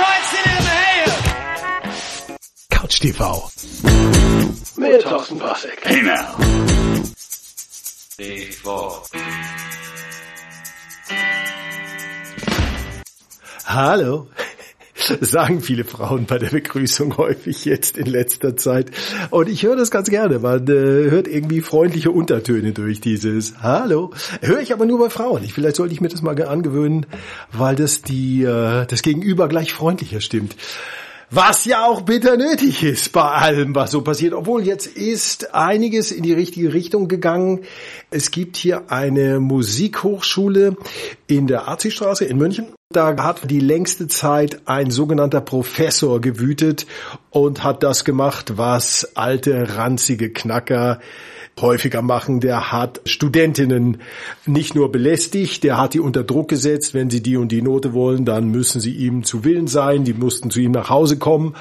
Schweizer in the Couch TV. Mit Thorsten Passek. Hey now. D4. Hallo. Sagen viele Frauen bei der Begrüßung häufig jetzt in letzter Zeit. Und ich höre das ganz gerne. Man äh, hört irgendwie freundliche Untertöne durch dieses Hallo. Höre ich aber nur bei Frauen. Ich, vielleicht sollte ich mir das mal angewöhnen, weil das die, äh, das Gegenüber gleich freundlicher stimmt. Was ja auch bitter nötig ist bei allem, was so passiert. Obwohl jetzt ist einiges in die richtige Richtung gegangen. Es gibt hier eine Musikhochschule in der Arzistraße in München. Da hat die längste Zeit ein sogenannter Professor gewütet und hat das gemacht, was alte, ranzige Knacker häufiger machen. Der hat Studentinnen nicht nur belästigt, der hat die unter Druck gesetzt. Wenn sie die und die Note wollen, dann müssen sie ihm zu Willen sein. Die mussten zu ihm nach Hause kommen.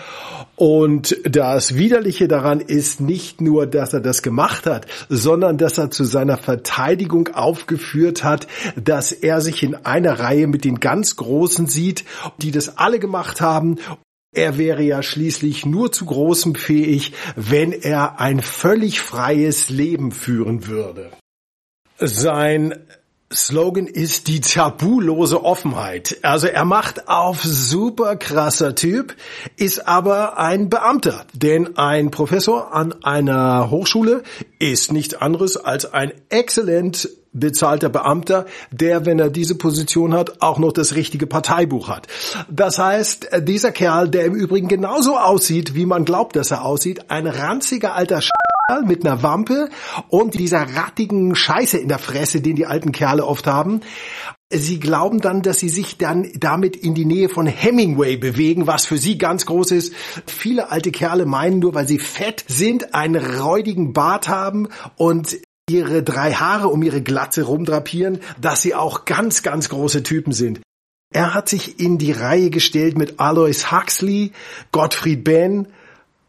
Und das Widerliche daran ist nicht nur, dass er das gemacht hat, sondern dass er zu seiner Verteidigung aufgeführt hat, dass er sich in einer Reihe mit den ganz Großen sieht, die das alle gemacht haben er wäre ja schließlich nur zu großem fähig, wenn er ein völlig freies Leben führen würde. Sein Slogan ist die tabulose Offenheit. Also er macht auf super krasser Typ, ist aber ein Beamter. Denn ein Professor an einer Hochschule ist nichts anderes als ein exzellent bezahlter Beamter, der, wenn er diese Position hat, auch noch das richtige Parteibuch hat. Das heißt, dieser Kerl, der im Übrigen genauso aussieht, wie man glaubt, dass er aussieht, ein ranziger alter Sch mit einer Wampe und dieser rattigen Scheiße in der Fresse, den die alten Kerle oft haben. Sie glauben dann, dass sie sich dann damit in die Nähe von Hemingway bewegen, was für sie ganz groß ist. Viele alte Kerle meinen nur, weil sie fett sind, einen räudigen Bart haben und ihre drei Haare um ihre Glatze rumdrapieren, dass sie auch ganz, ganz große Typen sind. Er hat sich in die Reihe gestellt mit Alois Huxley, Gottfried Benn,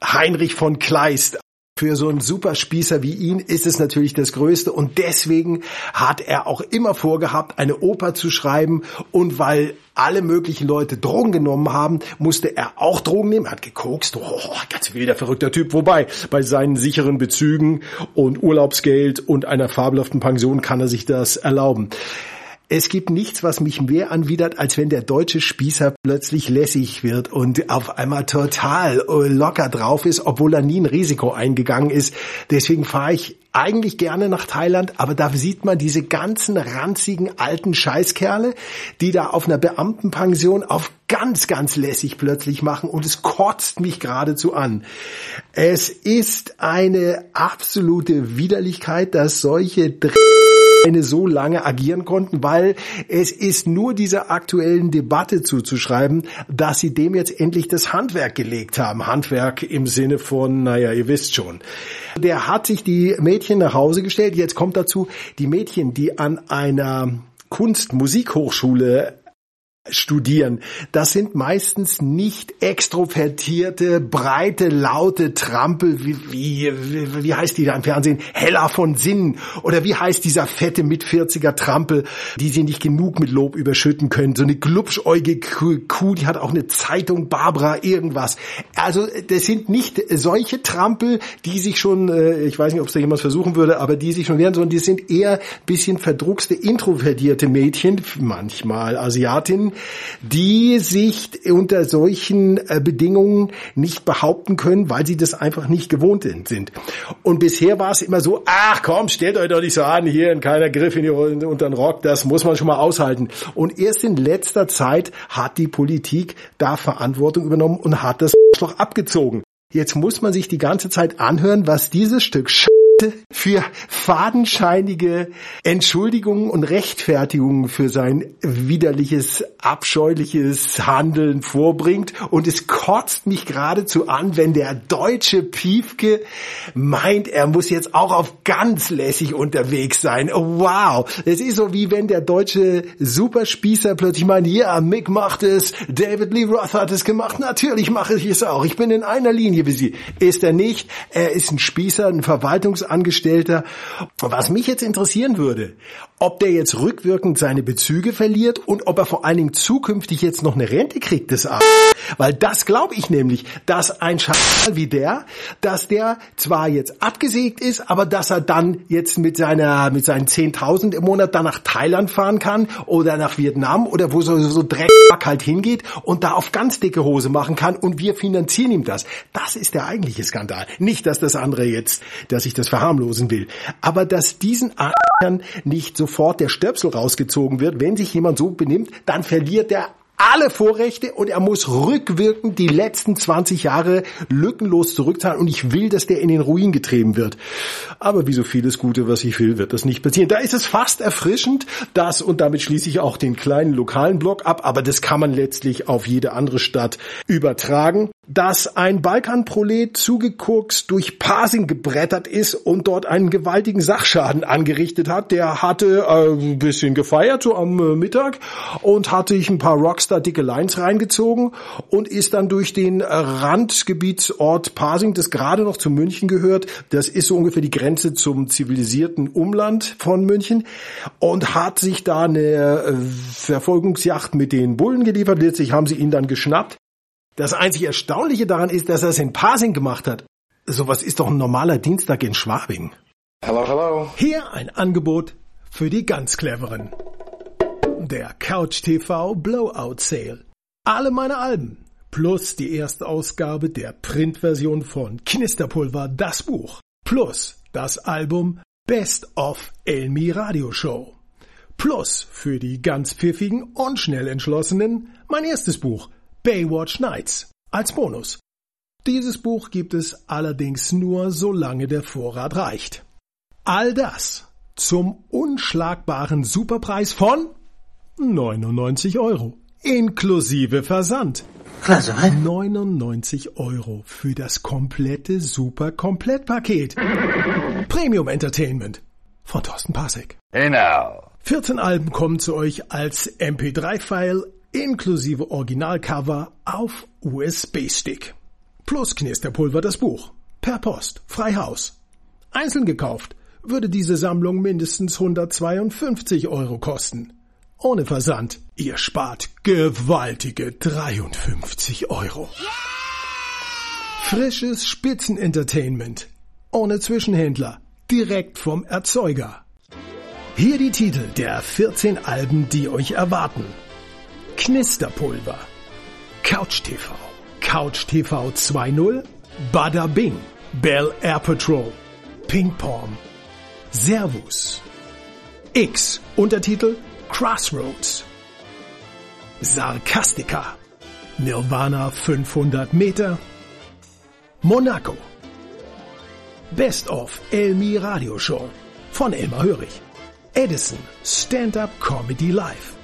Heinrich von Kleist. Für so einen Superspießer wie ihn ist es natürlich das Größte. Und deswegen hat er auch immer vorgehabt, eine Oper zu schreiben. Und weil alle möglichen Leute Drogen genommen haben, musste er auch Drogen nehmen, hat gekokst, oh, ganz wilder, verrückter Typ, wobei bei seinen sicheren Bezügen und Urlaubsgeld und einer fabelhaften Pension kann er sich das erlauben. Es gibt nichts, was mich mehr anwidert, als wenn der deutsche Spießer plötzlich lässig wird und auf einmal total äh, locker drauf ist, obwohl er nie ein Risiko eingegangen ist. Deswegen fahre ich eigentlich gerne nach Thailand, aber da sieht man diese ganzen ranzigen alten Scheißkerle, die da auf einer Beamtenpension auf ganz, ganz lässig plötzlich machen und es kotzt mich geradezu an. Es ist eine absolute Widerlichkeit, dass solche Dr eine so lange agieren konnten, weil es ist nur dieser aktuellen Debatte zuzuschreiben, dass sie dem jetzt endlich das Handwerk gelegt haben. Handwerk im Sinne von, naja, ihr wisst schon. Der hat sich die Mädchen nach Hause gestellt. Jetzt kommt dazu, die Mädchen, die an einer Kunst-Musikhochschule studieren. Das sind meistens nicht extrovertierte, breite, laute Trampel, wie, wie, wie, heißt die da im Fernsehen? Hella von Sinn. Oder wie heißt dieser fette Mit-40er Trampel, die sie nicht genug mit Lob überschütten können? So eine glubschäugige Kuh, die hat auch eine Zeitung, Barbara, irgendwas. Also das sind nicht solche Trampel, die sich schon, äh, ich weiß nicht, ob es da jemand versuchen würde, aber die sich schon wehren, sondern die sind eher bisschen verdruckste, introvertierte Mädchen, manchmal Asiatinnen, die sich unter solchen äh, Bedingungen nicht behaupten können, weil sie das einfach nicht gewohnt sind. Und bisher war es immer so, ach komm, stellt euch doch nicht so an, hier in keiner Griff in die, unter den Rock, das muss man schon mal aushalten. Und erst in letzter Zeit hat die Politik da Verantwortung übernommen und hat das doch abgezogen. Jetzt muss man sich die ganze Zeit anhören, was dieses Stück Sch für fadenscheinige Entschuldigungen und Rechtfertigungen für sein widerliches, abscheuliches Handeln vorbringt. Und es kotzt mich geradezu an, wenn der deutsche Piefke meint, er muss jetzt auch auf ganz lässig unterwegs sein. wow. Es ist so wie wenn der deutsche Superspießer plötzlich meint, ja, Mick macht es, David Lee Roth hat es gemacht, natürlich mache ich es auch. Ich bin in einer Linie wie Sie. Ist er nicht? Er ist ein Spießer, ein Verwaltungs Angestellter. Was mich jetzt interessieren würde, ob der jetzt rückwirkend seine Bezüge verliert und ob er vor allen Dingen zukünftig jetzt noch eine Rente kriegt des Arzt. Weil das glaube ich nämlich, dass ein Schal wie der, dass der zwar jetzt abgesägt ist, aber dass er dann jetzt mit seiner, mit seinen 10.000 im Monat dann nach Thailand fahren kann oder nach Vietnam oder wo so, so Dreck halt hingeht und da auf ganz dicke Hose machen kann und wir finanzieren ihm das. Das ist der eigentliche Skandal. Nicht, dass das andere jetzt, dass ich das verharmlosen will, aber dass diesen Arschern nicht sofort der Stöpsel rausgezogen wird, wenn sich jemand so benimmt, dann verliert er alle Vorrechte und er muss rückwirkend die letzten 20 Jahre lückenlos zurückzahlen und ich will, dass der in den Ruin getrieben wird. Aber wie so vieles Gute, was ich will, wird das nicht passieren. Da ist es fast erfrischend, dass, und damit schließe ich auch den kleinen lokalen Block ab, aber das kann man letztlich auf jede andere Stadt übertragen dass ein Balkanprolet zugeguckt durch Pasing gebrettert ist und dort einen gewaltigen Sachschaden angerichtet hat. Der hatte äh, ein bisschen gefeiert so am äh, Mittag und hatte sich ein paar Rockstar dicke Lines reingezogen und ist dann durch den Randgebietsort Pasing, das gerade noch zu München gehört. Das ist so ungefähr die Grenze zum zivilisierten Umland von München und hat sich da eine äh, Verfolgungsjacht mit den Bullen geliefert. Letztlich haben sie ihn dann geschnappt das einzig Erstaunliche daran ist, dass er es in Pasing gemacht hat. Sowas ist doch ein normaler Dienstag in Schwabing. Hello, hello. Hier ein Angebot für die ganz Cleveren. Der Couch TV Blowout Sale. Alle meine Alben plus die erste Ausgabe der Printversion von Knisterpulver, das Buch, plus das Album Best of Elmi Radio Show. Plus für die ganz pfiffigen und schnell entschlossenen mein erstes Buch Baywatch Nights als Bonus. Dieses Buch gibt es allerdings nur, solange der Vorrat reicht. All das zum unschlagbaren Superpreis von 99 Euro. Inklusive Versand. Klasse, was? 99 Euro für das komplette Super-Komplettpaket. Premium Entertainment von Thorsten Pasek. Genau. 14 Alben kommen zu euch als MP3-File inklusive Originalcover auf USB-Stick. Plus Knisterpulver das Buch. Per Post. Freihaus. Einzeln gekauft würde diese Sammlung mindestens 152 Euro kosten. Ohne Versand. Ihr spart gewaltige 53 Euro. Frisches Spitzenentertainment. Ohne Zwischenhändler. Direkt vom Erzeuger. Hier die Titel der 14 Alben, die euch erwarten. Knisterpulver, Couch TV, Couch TV 2.0, Bada Bing, Bell Air Patrol, Ping Pong, Servus, X, Untertitel Crossroads, Sarkastika, Nirvana 500 Meter, Monaco, Best of Elmi Radio Show. Von Elmar Hörig, Edison. Stand-Up Comedy Live.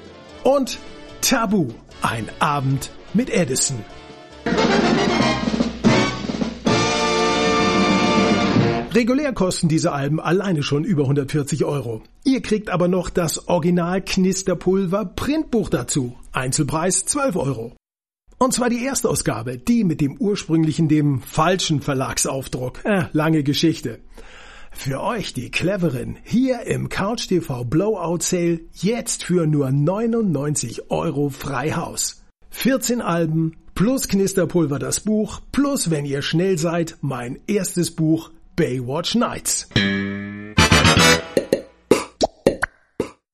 Und Tabu. Ein Abend mit Edison. Regulär kosten diese Alben alleine schon über 140 Euro. Ihr kriegt aber noch das Original Knisterpulver Printbuch dazu. Einzelpreis 12 Euro. Und zwar die Erstausgabe, die mit dem ursprünglichen, dem falschen Verlagsaufdruck. Äh, lange Geschichte. Für euch, die Cleveren, hier im Couch TV Blowout Sale jetzt für nur 99 Euro Freihaus. 14 Alben plus Knisterpulver das Buch plus, wenn ihr schnell seid, mein erstes Buch Baywatch Nights.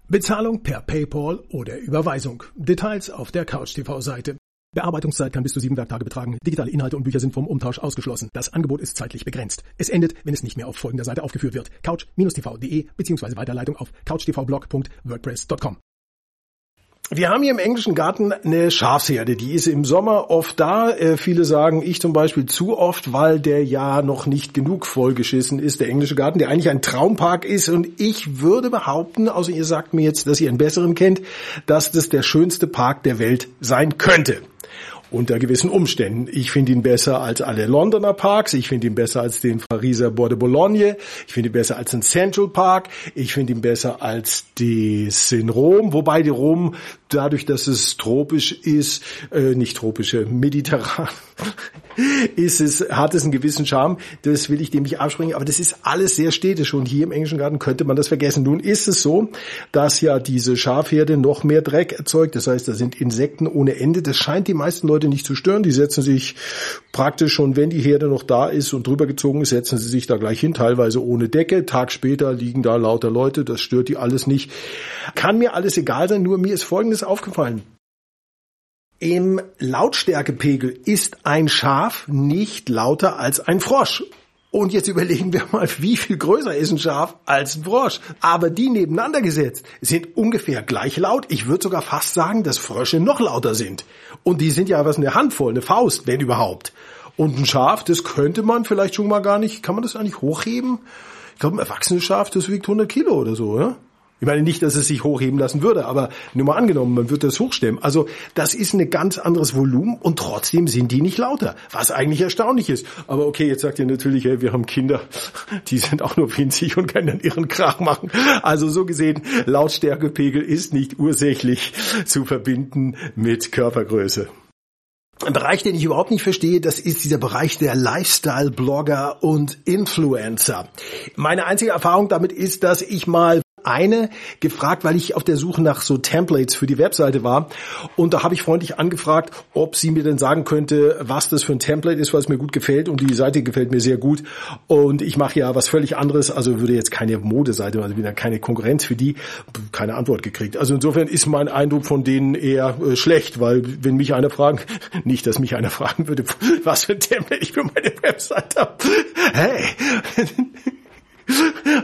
Bezahlung per PayPal oder Überweisung. Details auf der Couch TV Seite. Bearbeitungszeit kann bis zu sieben Werktage betragen. Digitale Inhalte und Bücher sind vom Umtausch ausgeschlossen. Das Angebot ist zeitlich begrenzt. Es endet, wenn es nicht mehr auf folgender Seite aufgeführt wird. couch-tv.de bzw. Weiterleitung auf couchtvblog.wordpress.com. Wir haben hier im englischen Garten eine Schafsherde, die ist im Sommer oft da. Äh, viele sagen, ich zum Beispiel zu oft, weil der ja noch nicht genug vollgeschissen ist, der englische Garten, der eigentlich ein Traumpark ist. Und ich würde behaupten, also ihr sagt mir jetzt, dass ihr einen besseren kennt, dass das der schönste Park der Welt sein könnte unter gewissen Umständen. Ich finde ihn besser als alle Londoner Parks, ich finde ihn besser als den Pariser Bois de Boulogne, ich finde ihn besser als den Central Park, ich finde ihn besser als das in Rom, wobei die Rom dadurch, dass es tropisch ist, äh, nicht tropische, mediterran, ist es, hat es einen gewissen Charme. Das will ich dem nicht abspringen, aber das ist alles sehr städtisch und hier im englischen Garten könnte man das vergessen. Nun ist es so, dass ja diese Schafherde noch mehr Dreck erzeugt. Das heißt, da sind Insekten ohne Ende. Das scheint die meisten Leute nicht zu stören. Die setzen sich praktisch schon, wenn die Herde noch da ist und drüber gezogen ist, setzen sie sich da gleich hin, teilweise ohne Decke. Tag später liegen da lauter Leute. Das stört die alles nicht. Kann mir alles egal sein, nur mir ist Folgendes aufgefallen. Im Lautstärkepegel ist ein Schaf nicht lauter als ein Frosch. Und jetzt überlegen wir mal, wie viel größer ist ein Schaf als ein Frosch. Aber die nebeneinander gesetzt sind ungefähr gleich laut. Ich würde sogar fast sagen, dass Frösche noch lauter sind. Und die sind ja was eine Handvoll, eine Faust, wenn überhaupt. Und ein Schaf, das könnte man vielleicht schon mal gar nicht, kann man das eigentlich hochheben? Ich glaube, ein erwachsenes Schaf, das wiegt 100 Kilo oder so, ja? Ich meine nicht, dass es sich hochheben lassen würde, aber nur mal angenommen, man würde das hochstemmen. Also das ist ein ganz anderes Volumen und trotzdem sind die nicht lauter, was eigentlich erstaunlich ist. Aber okay, jetzt sagt ihr natürlich, hey, wir haben Kinder, die sind auch nur winzig und können dann ihren Krach machen. Also so gesehen, Lautstärkepegel ist nicht ursächlich zu verbinden mit Körpergröße. Ein Bereich, den ich überhaupt nicht verstehe, das ist dieser Bereich der Lifestyle-Blogger und Influencer. Meine einzige Erfahrung damit ist, dass ich mal eine gefragt, weil ich auf der Suche nach so Templates für die Webseite war. Und da habe ich freundlich angefragt, ob sie mir denn sagen könnte, was das für ein Template ist, was mir gut gefällt. Und die Seite gefällt mir sehr gut. Und ich mache ja was völlig anderes. Also würde jetzt keine Modeseite, also wieder keine Konkurrenz für die. Keine Antwort gekriegt. Also insofern ist mein Eindruck von denen eher äh, schlecht, weil wenn mich einer fragen, nicht, dass mich einer fragen würde, was für ein Template ich für meine Webseite habe. Hey!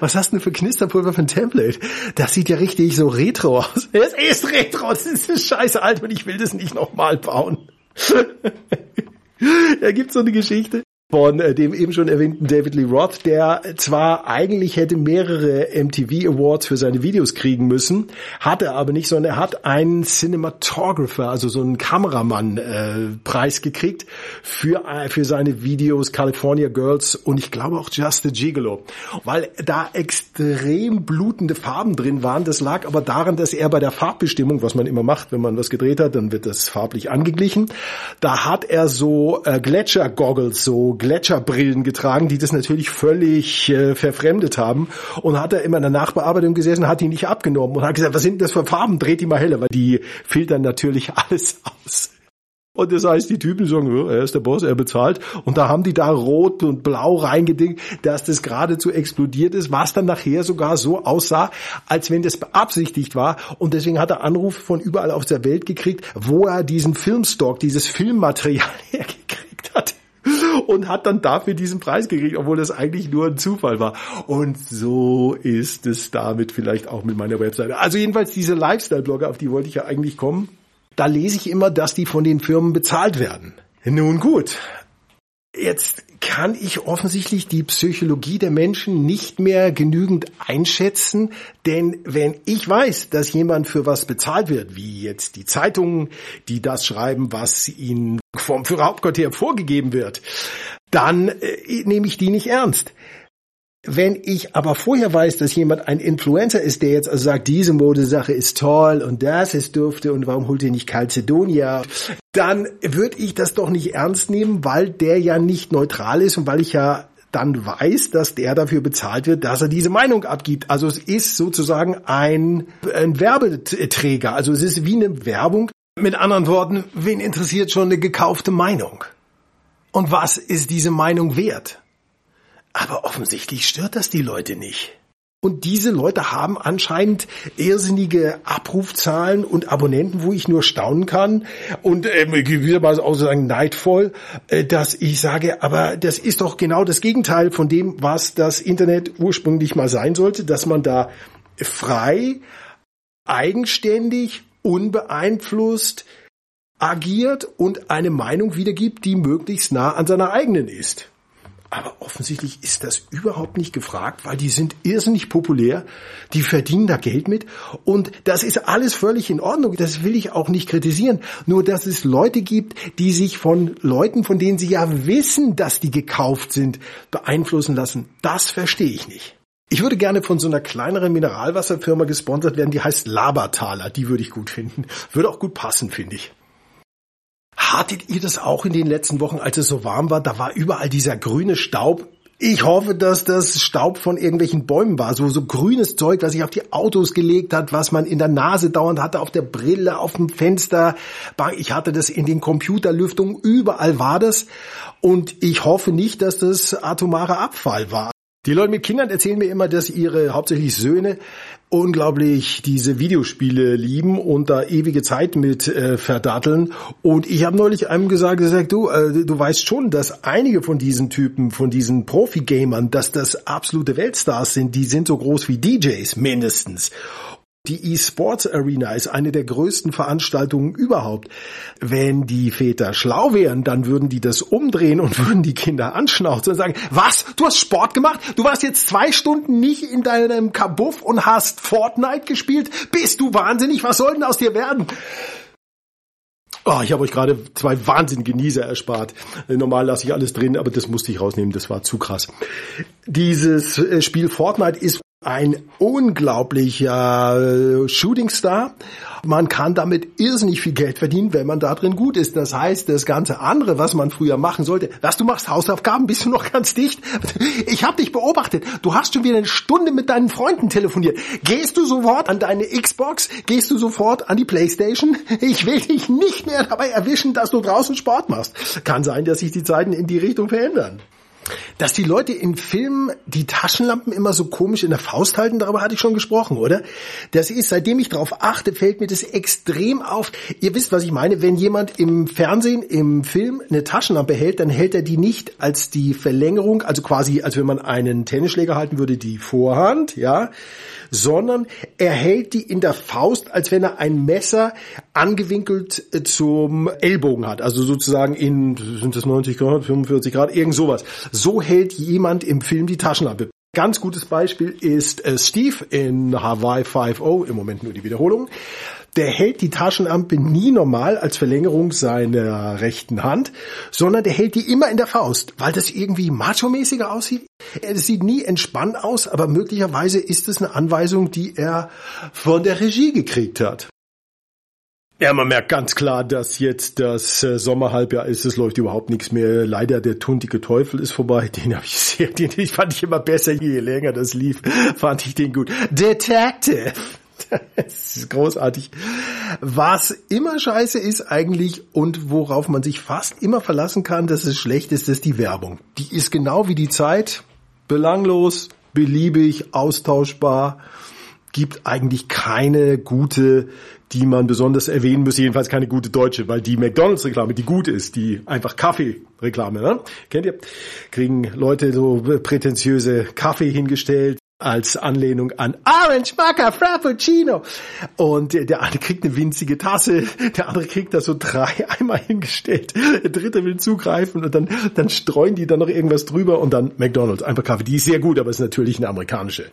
Was hast du denn für Knisterpulver für ein Template? Das sieht ja richtig so retro aus. Es ist retro, das ist scheiße alt und ich will das nicht nochmal bauen. da gibt's so eine Geschichte von äh, dem eben schon erwähnten David Lee Roth, der zwar eigentlich hätte mehrere MTV Awards für seine Videos kriegen müssen, hatte aber nicht, sondern er hat einen Cinematographer, also so einen Kameramann äh, Preis gekriegt für äh, für seine Videos California Girls und ich glaube auch Just a Gigolo, weil da extrem blutende Farben drin waren. Das lag aber daran, dass er bei der Farbbestimmung, was man immer macht, wenn man was gedreht hat, dann wird das farblich angeglichen. Da hat er so äh, Gletscher Goggles so Gletscherbrillen getragen, die das natürlich völlig äh, verfremdet haben und hat er immer in der Nachbearbeitung gesessen, hat die nicht abgenommen und hat gesagt, was sind das für Farben, dreht die mal heller, weil die filtern natürlich alles aus. Und das heißt, die Typen sagen, er ist der Boss, er bezahlt. Und da haben die da rot und blau reingedingt, dass das geradezu explodiert ist, was dann nachher sogar so aussah, als wenn das beabsichtigt war. Und deswegen hat er Anrufe von überall auf der Welt gekriegt, wo er diesen Filmstock, dieses Filmmaterial hergekriegt und hat dann dafür diesen Preis gekriegt, obwohl das eigentlich nur ein Zufall war. Und so ist es damit vielleicht auch mit meiner Webseite. Also jedenfalls diese Lifestyle-Blogger, auf die wollte ich ja eigentlich kommen. Da lese ich immer, dass die von den Firmen bezahlt werden. Nun gut. Jetzt kann ich offensichtlich die Psychologie der Menschen nicht mehr genügend einschätzen, denn wenn ich weiß, dass jemand für was bezahlt wird, wie jetzt die Zeitungen, die das schreiben, was ihnen vom Führerhauptquartier vorgegeben wird, dann äh, nehme ich die nicht ernst. Wenn ich aber vorher weiß, dass jemand ein Influencer ist, der jetzt also sagt, diese Modesache ist toll und das ist dufte und warum holt ihr nicht Calcedonia, dann würde ich das doch nicht ernst nehmen, weil der ja nicht neutral ist und weil ich ja dann weiß, dass der dafür bezahlt wird, dass er diese Meinung abgibt. Also es ist sozusagen ein, ein Werbeträger. Also es ist wie eine Werbung. Mit anderen Worten, wen interessiert schon eine gekaufte Meinung? Und was ist diese Meinung wert? Aber offensichtlich stört das die Leute nicht. Und diese Leute haben anscheinend irrsinnige Abrufzahlen und Abonnenten, wo ich nur staunen kann und äh, gewissermaßen auch sagen neidvoll, äh, dass ich sage, aber das ist doch genau das Gegenteil von dem, was das Internet ursprünglich mal sein sollte, dass man da frei, eigenständig, unbeeinflusst agiert und eine Meinung wiedergibt, die möglichst nah an seiner eigenen ist. Aber offensichtlich ist das überhaupt nicht gefragt, weil die sind irrsinnig populär, die verdienen da Geld mit und das ist alles völlig in Ordnung. Das will ich auch nicht kritisieren. Nur dass es Leute gibt, die sich von Leuten, von denen sie ja wissen, dass die gekauft sind, beeinflussen lassen, das verstehe ich nicht. Ich würde gerne von so einer kleineren Mineralwasserfirma gesponsert werden, die heißt Labertaler. Die würde ich gut finden. Würde auch gut passen, finde ich. Hattet ihr das auch in den letzten Wochen, als es so warm war? Da war überall dieser grüne Staub. Ich hoffe, dass das Staub von irgendwelchen Bäumen war. So, so grünes Zeug, was sich auf die Autos gelegt hat, was man in der Nase dauernd hatte, auf der Brille, auf dem Fenster. Ich hatte das in den Computerlüftungen. Überall war das. Und ich hoffe nicht, dass das atomare Abfall war. Die Leute mit Kindern erzählen mir immer, dass ihre hauptsächlich Söhne unglaublich diese Videospiele lieben und da ewige Zeit mit äh, verdatteln. Und ich habe neulich einem gesagt, gesagt du, äh, du weißt schon, dass einige von diesen Typen, von diesen Profi-Gamern, dass das absolute Weltstars sind. Die sind so groß wie DJs mindestens. Die E-Sports Arena ist eine der größten Veranstaltungen überhaupt. Wenn die Väter schlau wären, dann würden die das umdrehen und würden die Kinder anschnauzen und sagen, was? Du hast Sport gemacht? Du warst jetzt zwei Stunden nicht in deinem Kabuff und hast Fortnite gespielt? Bist du wahnsinnig? Was soll denn aus dir werden? Oh, ich habe euch gerade zwei wahnsinnige Nieser erspart. Normal lasse ich alles drin, aber das musste ich rausnehmen, das war zu krass. Dieses äh, Spiel Fortnite ist ein unglaublicher äh, Shootingstar. Man kann damit irrsinnig viel Geld verdienen, wenn man da drin gut ist. Das heißt, das ganze andere, was man früher machen sollte, was du machst, Hausaufgaben, bist du noch ganz dicht? Ich habe dich beobachtet. Du hast schon wieder eine Stunde mit deinen Freunden telefoniert. Gehst du sofort an deine Xbox? Gehst du sofort an die Playstation? Ich will dich nicht mehr dabei erwischen, dass du draußen Sport machst. Kann sein, dass sich die Zeiten in die Richtung verändern. Dass die Leute in Filmen die Taschenlampen immer so komisch in der Faust halten, darüber hatte ich schon gesprochen, oder? Das ist, seitdem ich darauf achte, fällt mir das extrem auf. Ihr wisst, was ich meine. Wenn jemand im Fernsehen, im Film eine Taschenlampe hält, dann hält er die nicht als die Verlängerung, also quasi, als wenn man einen Tennisschläger halten würde, die Vorhand, ja, sondern er hält die in der Faust, als wenn er ein Messer angewinkelt äh, zum Ellbogen hat. Also sozusagen in, sind das 90 Grad, 45 Grad, irgend sowas. So hält jemand im Film die Taschenlampe. Ganz gutes Beispiel ist äh, Steve in Hawaii 5.0, im Moment nur die Wiederholung. Der hält die Taschenlampe nie normal als Verlängerung seiner rechten Hand, sondern der hält die immer in der Faust, weil das irgendwie macho-mäßiger aussieht. Es sieht nie entspannt aus, aber möglicherweise ist es eine Anweisung, die er von der Regie gekriegt hat. Ja, man merkt ganz klar, dass jetzt das äh, Sommerhalbjahr ist. Es läuft überhaupt nichts mehr. Leider der tuntige Teufel ist vorbei. Den habe ich sehr, den fand ich immer besser, je länger das lief, fand ich den gut. Detective. Das ist großartig. Was immer scheiße ist eigentlich und worauf man sich fast immer verlassen kann, dass es schlecht ist, ist die Werbung. Die ist genau wie die Zeit, belanglos, beliebig, austauschbar, gibt eigentlich keine gute, die man besonders erwähnen müsste, jedenfalls keine gute deutsche, weil die McDonalds-Reklame, die gut ist, die einfach Kaffee-Reklame, ne? kennt ihr? Kriegen Leute so prätentiöse Kaffee hingestellt, als Anlehnung an Orange Maca Frappuccino. Und der eine kriegt eine winzige Tasse, der andere kriegt da so drei einmal hingestellt, der dritte will zugreifen und dann, dann streuen die dann noch irgendwas drüber und dann McDonald's, einfach Kaffee. Die ist sehr gut, aber ist natürlich eine amerikanische.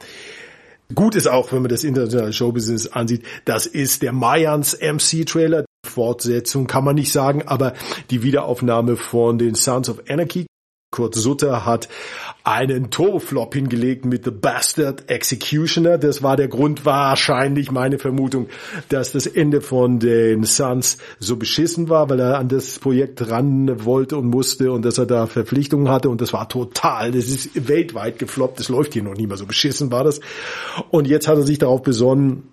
Gut ist auch, wenn man das internationale Showbusiness ansieht, das ist der Mayans MC-Trailer. Fortsetzung kann man nicht sagen, aber die Wiederaufnahme von den Sons of Anarchy Kurt Sutter hat einen Turboflop hingelegt mit The Bastard Executioner. Das war der Grund wahrscheinlich, meine Vermutung, dass das Ende von den Suns so beschissen war, weil er an das Projekt ran wollte und musste und dass er da Verpflichtungen hatte und das war total, das ist weltweit gefloppt, das läuft hier noch nie mehr so beschissen war das. Und jetzt hat er sich darauf besonnen,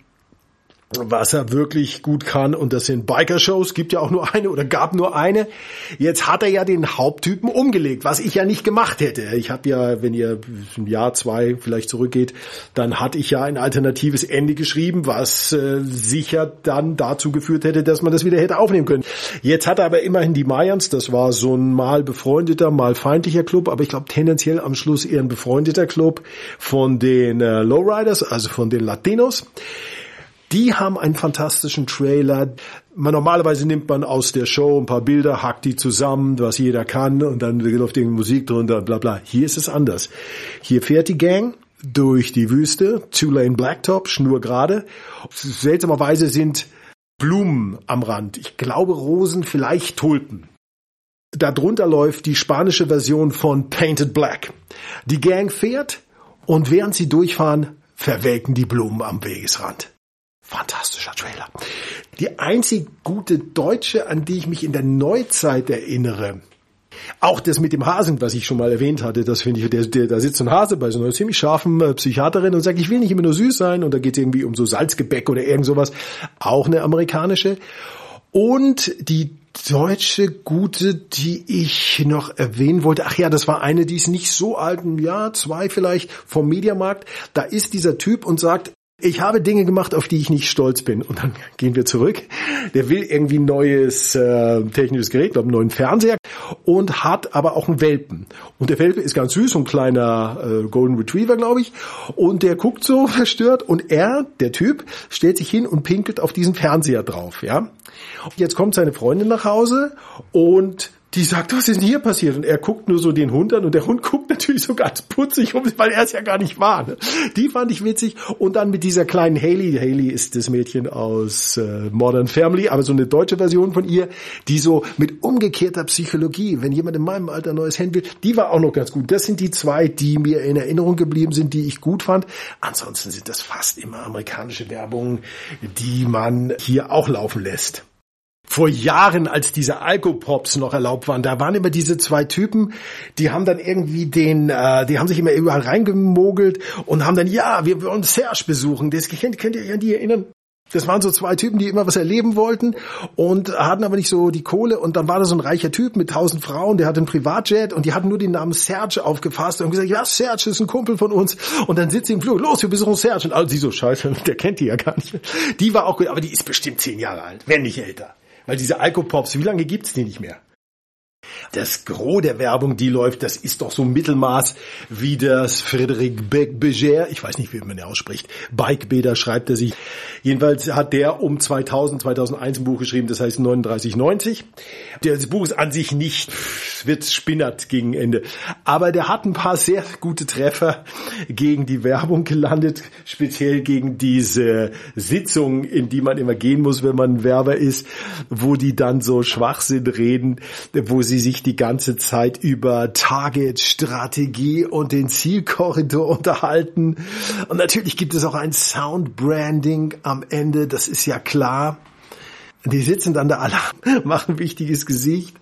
was er wirklich gut kann und das sind Biker-Shows, gibt ja auch nur eine oder gab nur eine. Jetzt hat er ja den Haupttypen umgelegt, was ich ja nicht gemacht hätte. Ich habe ja, wenn ihr ein Jahr, zwei vielleicht zurückgeht, dann hatte ich ja ein alternatives Ende geschrieben, was äh, sicher dann dazu geführt hätte, dass man das wieder hätte aufnehmen können. Jetzt hat er aber immerhin die Mayans, das war so ein mal befreundeter, mal feindlicher Club, aber ich glaube tendenziell am Schluss eher ein befreundeter Club von den äh, Lowriders, also von den Latinos. Die haben einen fantastischen Trailer. Man, normalerweise nimmt man aus der Show ein paar Bilder, hackt die zusammen, was jeder kann und dann läuft irgendeine Musik drunter, bla bla. Hier ist es anders. Hier fährt die Gang durch die Wüste, Two-Lane Blacktop, schnurgerade. Seltsamerweise sind Blumen am Rand. Ich glaube Rosen, vielleicht Tulpen. Darunter läuft die spanische Version von Painted Black. Die Gang fährt Und während sie durchfahren, verwelken die Blumen am Wegesrand. Fantastischer Trailer. Die einzig gute Deutsche, an die ich mich in der Neuzeit erinnere, auch das mit dem Hasen, was ich schon mal erwähnt hatte, das finde ich, der, der, da sitzt so ein Hase bei so einer ziemlich scharfen äh, Psychiaterin und sagt, ich will nicht immer nur süß sein und da geht es irgendwie um so Salzgebäck oder irgend sowas. Auch eine amerikanische. Und die deutsche gute, die ich noch erwähnen wollte, ach ja, das war eine, die ist nicht so alt, ein Jahr, zwei vielleicht, vom Mediamarkt. Da ist dieser Typ und sagt, ich habe Dinge gemacht, auf die ich nicht stolz bin. Und dann gehen wir zurück. Der will irgendwie ein neues äh, technisches Gerät, glaube einen neuen Fernseher und hat aber auch einen Welpen. Und der Welpe ist ganz süß, so ein kleiner äh, Golden Retriever, glaube ich. Und der guckt so verstört und er, der Typ, stellt sich hin und pinkelt auf diesen Fernseher drauf, ja. Jetzt kommt seine Freundin nach Hause und die sagt, was ist denn hier passiert? Und er guckt nur so den Hund an und der Hund guckt natürlich so ganz putzig um, weil er es ja gar nicht war. Ne? Die fand ich witzig. Und dann mit dieser kleinen Haley, Haley ist das Mädchen aus äh, Modern Family, aber so eine deutsche Version von ihr, die so mit umgekehrter Psychologie, wenn jemand in meinem Alter ein neues Handy will, die war auch noch ganz gut. Das sind die zwei, die mir in Erinnerung geblieben sind, die ich gut fand. Ansonsten sind das fast immer amerikanische Werbungen, die man hier auch laufen lässt vor Jahren, als diese Alkopops noch erlaubt waren, da waren immer diese zwei Typen, die haben dann irgendwie den, äh, die haben sich immer überall reingemogelt und haben dann, ja, wir wollen Serge besuchen. Das könnt, könnt ihr euch an die erinnern? Das waren so zwei Typen, die immer was erleben wollten und hatten aber nicht so die Kohle. Und dann war da so ein reicher Typ mit tausend Frauen, der hatte einen Privatjet und die hatten nur den Namen Serge aufgefasst und gesagt, ja, Serge ist ein Kumpel von uns. Und dann sitzt sie im Flug, los, wir besuchen Serge. Und alle, die so, scheiße, der kennt die ja gar nicht. Die war auch gut, aber die ist bestimmt zehn Jahre alt, wenn nicht älter. Weil diese Alkopops, wie lange gibt's die nicht mehr? Das Gros der Werbung, die läuft, das ist doch so Mittelmaß wie das Frédéric Beger, ich weiß nicht, wie man den ausspricht, Bikebeder schreibt er sich. Jedenfalls hat der um 2000, 2001 ein Buch geschrieben, das heißt 3990. Das Buch ist an sich nicht, wird spinnert gegen Ende. Aber der hat ein paar sehr gute Treffer gegen die Werbung gelandet, speziell gegen diese Sitzung, in die man immer gehen muss, wenn man Werber ist, wo die dann so Schwachsinn reden, wo sie sich die ganze Zeit über Target, Strategie und den Zielkorridor unterhalten. Und natürlich gibt es auch ein Soundbranding am Ende, das ist ja klar. Die sitzen dann da alle, machen wichtiges Gesicht.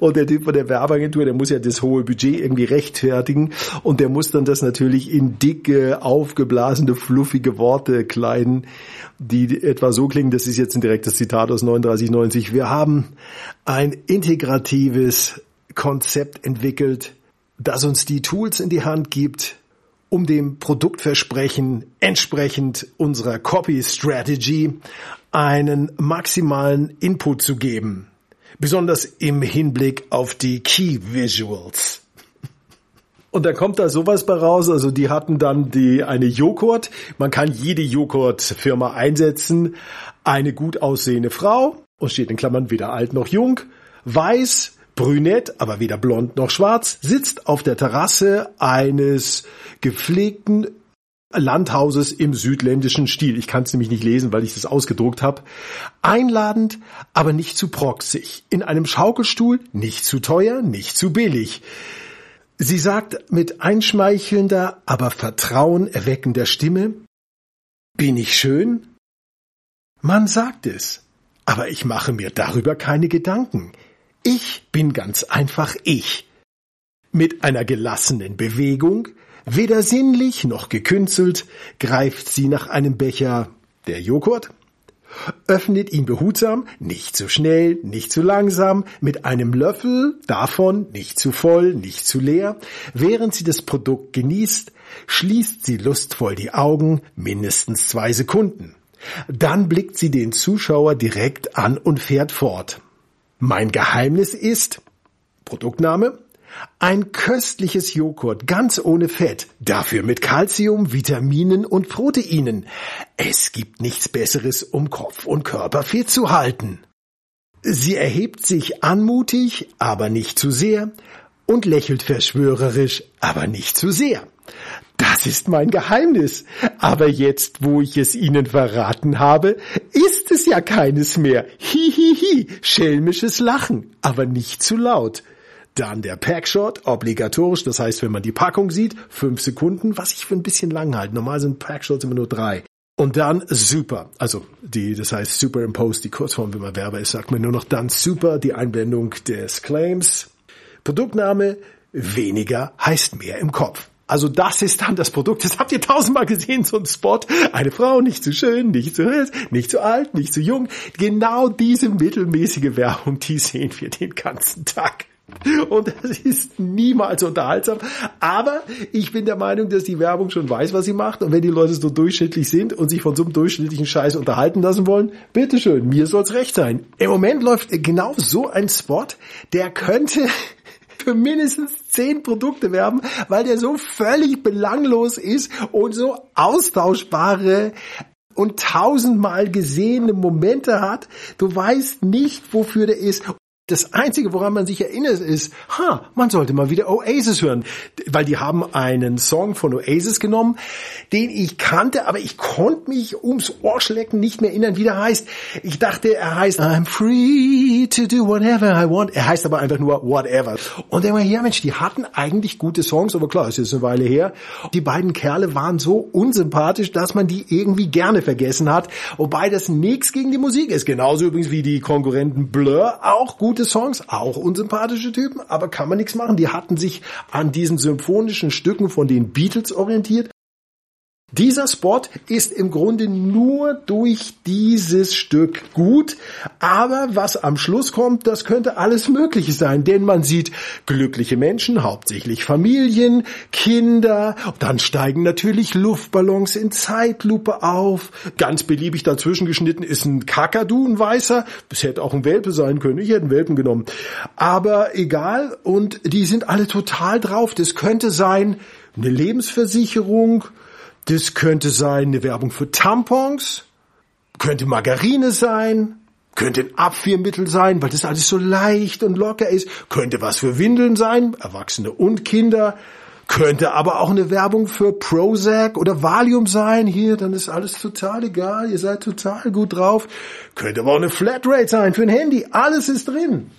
Und der Typ von der Werbeagentur, der muss ja das hohe Budget irgendwie rechtfertigen und der muss dann das natürlich in dicke, aufgeblasene, fluffige Worte kleiden, die etwa so klingen, das ist jetzt ein direktes Zitat aus 3990. Wir haben ein integratives Konzept entwickelt, das uns die Tools in die Hand gibt, um dem Produktversprechen entsprechend unserer Copy Strategy einen maximalen Input zu geben. Besonders im Hinblick auf die Key Visuals. Und da kommt da sowas bei raus. Also die hatten dann die eine Joghurt. Man kann jede Joghurt-Firma einsetzen. Eine gut aussehende Frau und steht in Klammern weder alt noch jung, weiß, brünett, aber weder blond noch schwarz, sitzt auf der Terrasse eines gepflegten Landhauses im südländischen Stil. Ich kann es nämlich nicht lesen, weil ich das ausgedruckt habe. Einladend, aber nicht zu proxig. In einem Schaukelstuhl, nicht zu teuer, nicht zu billig. Sie sagt mit einschmeichelnder, aber Vertrauen erweckender Stimme, bin ich schön? Man sagt es, aber ich mache mir darüber keine Gedanken. Ich bin ganz einfach ich. Mit einer gelassenen Bewegung, weder sinnlich noch gekünstelt, greift sie nach einem Becher der Joghurt, öffnet ihn behutsam, nicht zu schnell, nicht zu langsam, mit einem Löffel davon, nicht zu voll, nicht zu leer. Während sie das Produkt genießt, schließt sie lustvoll die Augen, mindestens zwei Sekunden. Dann blickt sie den Zuschauer direkt an und fährt fort. Mein Geheimnis ist Produktname ein köstliches Joghurt, ganz ohne Fett, dafür mit Kalzium, Vitaminen und Proteinen. Es gibt nichts Besseres, um Kopf und Körper fit zu halten. Sie erhebt sich anmutig, aber nicht zu sehr, und lächelt verschwörerisch, aber nicht zu sehr. Das ist mein Geheimnis. Aber jetzt, wo ich es Ihnen verraten habe, ist es ja keines mehr. Hihihi, schelmisches Lachen, aber nicht zu laut. Dann der Packshot, obligatorisch. Das heißt, wenn man die Packung sieht, fünf Sekunden, was ich für ein bisschen lang halte. Normal sind Packshots immer nur drei. Und dann super, also die, das heißt Superimpose, die Kurzform, wenn man Werber ist, sagt man nur noch dann super, die Einblendung des Claims. Produktname, weniger heißt mehr im Kopf. Also das ist dann das Produkt. Das habt ihr tausendmal gesehen, so ein Spot. Eine Frau, nicht zu schön, nicht zu hübsch, nicht zu alt, nicht zu jung. Genau diese mittelmäßige Werbung, die sehen wir den ganzen Tag. Und das ist niemals unterhaltsam. Aber ich bin der Meinung, dass die Werbung schon weiß, was sie macht. Und wenn die Leute so durchschnittlich sind und sich von so einem durchschnittlichen Scheiß unterhalten lassen wollen, bitteschön, mir soll's recht sein. Im Moment läuft genau so ein Spot, der könnte für mindestens zehn Produkte werben, weil der so völlig belanglos ist und so austauschbare und tausendmal gesehene Momente hat. Du weißt nicht, wofür der ist. Das Einzige, woran man sich erinnert, ist, ha, man sollte mal wieder Oasis hören, weil die haben einen Song von Oasis genommen, den ich kannte, aber ich konnte mich ums Ohrschlecken nicht mehr erinnern, wie der heißt. Ich dachte, er heißt I'm free to do whatever I want. Er heißt aber einfach nur whatever. Und dann war ja, Mensch, die hatten eigentlich gute Songs, aber klar, es ist eine Weile her. Die beiden Kerle waren so unsympathisch, dass man die irgendwie gerne vergessen hat, wobei das nichts gegen die Musik ist. Genauso übrigens wie die Konkurrenten Blur, auch gut gute Songs, auch unsympathische Typen, aber kann man nichts machen. Die hatten sich an diesen symphonischen Stücken von den Beatles orientiert. Dieser Spot ist im Grunde nur durch dieses Stück gut, aber was am Schluss kommt, das könnte alles Mögliche sein, denn man sieht glückliche Menschen, hauptsächlich Familien, Kinder, dann steigen natürlich Luftballons in Zeitlupe auf, ganz beliebig dazwischen geschnitten ist ein Kakadu, ein Weißer, das hätte auch ein Welpe sein können, ich hätte einen Welpen genommen, aber egal und die sind alle total drauf, das könnte sein eine Lebensversicherung, das könnte sein eine Werbung für Tampons, könnte Margarine sein, könnte ein Abführmittel sein, weil das alles so leicht und locker ist, könnte was für Windeln sein, Erwachsene und Kinder, könnte aber auch eine Werbung für Prozac oder Valium sein. Hier, dann ist alles total egal, ihr seid total gut drauf. Könnte aber auch eine Flatrate sein für ein Handy, alles ist drin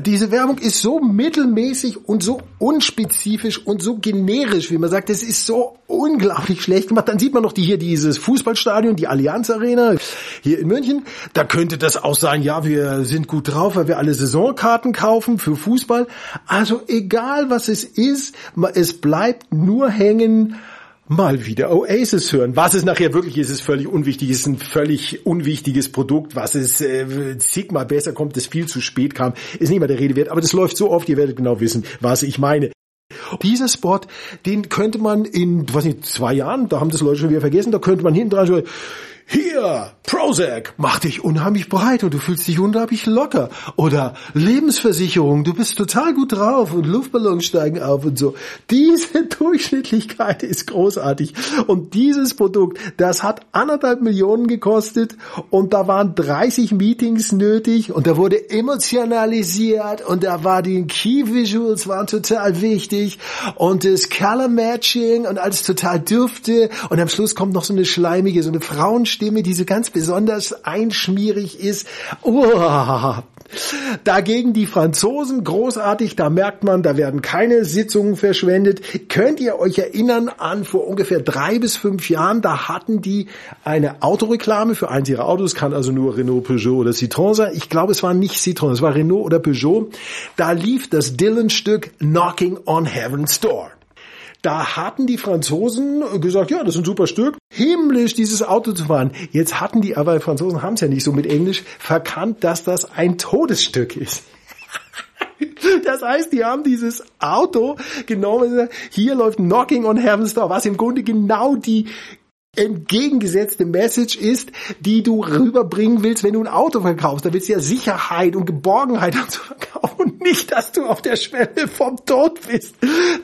diese Werbung ist so mittelmäßig und so unspezifisch und so generisch, wie man sagt, es ist so unglaublich schlecht gemacht. Dann sieht man noch die hier dieses Fußballstadion, die Allianz Arena hier in München. Da könnte das auch sein, ja, wir sind gut drauf, weil wir alle Saisonkarten kaufen für Fußball. Also egal was es ist, es bleibt nur hängen mal wieder Oasis hören. Was es nachher wirklich ist, ist völlig unwichtig. Es ist ein völlig unwichtiges Produkt. Was es äh, Sigma besser kommt, das viel zu spät kam, ist nicht mal der Rede wert. Aber das läuft so oft, ihr werdet genau wissen, was ich meine. Dieser Spot, den könnte man in, was nicht, zwei Jahren, da haben das Leute schon wieder vergessen, da könnte man hinten dran schon, hier, Prozac, macht dich unheimlich breit und du fühlst dich unheimlich locker. Oder Lebensversicherung, du bist total gut drauf und Luftballons steigen auf und so. Diese Durchschnittlichkeit ist großartig. Und dieses Produkt, das hat anderthalb Millionen gekostet und da waren 30 Meetings nötig und da wurde emotionalisiert und da war die Key Visuals waren total wichtig und das Color Matching und alles total dürfte und am Schluss kommt noch so eine schleimige, so eine Frauenstimme Stimme, die so ganz besonders einschmierig ist. Uah. Dagegen die Franzosen großartig, da merkt man, da werden keine Sitzungen verschwendet. Könnt ihr euch erinnern an vor ungefähr drei bis fünf Jahren, da hatten die eine Autoreklame für eins ihrer Autos, kann also nur Renault, Peugeot oder Citroën sein. Ich glaube, es war nicht Citroën, es war Renault oder Peugeot. Da lief das Dylan-Stück Knocking on Heaven's Door. Da hatten die Franzosen gesagt, ja, das ist ein super Stück, himmlisch dieses Auto zu fahren. Jetzt hatten die, aber die Franzosen haben es ja nicht so mit Englisch, verkannt, dass das ein Todesstück ist. Das heißt, die haben dieses Auto genommen, hier läuft Knocking on Heaven's Door, was im Grunde genau die entgegengesetzte Message ist, die du rüberbringen willst, wenn du ein Auto verkaufst. Da willst du ja Sicherheit und Geborgenheit und so verkaufen und nicht, dass du auf der Schwelle vom Tod bist.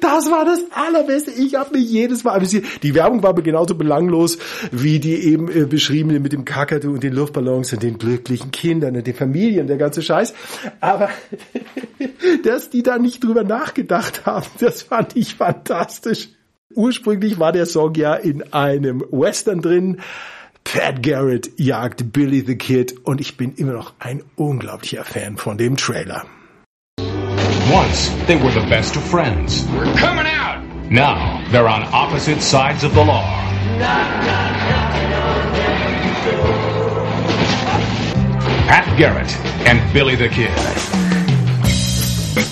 Das war das Allerbeste. Ich habe mich jedes Mal amüsiert. Die Werbung war aber genauso belanglos wie die eben äh, beschriebene mit dem Kakadu und den Luftballons und den glücklichen Kindern und den Familien, der ganze Scheiß. Aber dass die da nicht drüber nachgedacht haben, das fand ich fantastisch. Ursprünglich war der Song ja in einem Western drin. Pat Garrett jagt Billy the Kid und ich bin immer noch ein unglaublicher Fan von dem Trailer. Once, they were the best of friends. We're coming out. Now, they're on opposite sides of the law. Pat Garrett and Billy the Kid.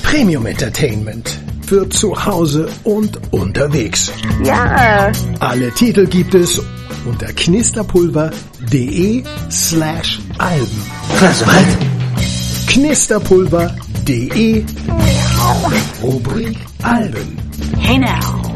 Premium Entertainment für zu Hause und unterwegs. Ja. Alle Titel gibt es unter knisterpulver.de slash Alben. Also halt. Knisterpulver.de Rubrik Alben. Hey now.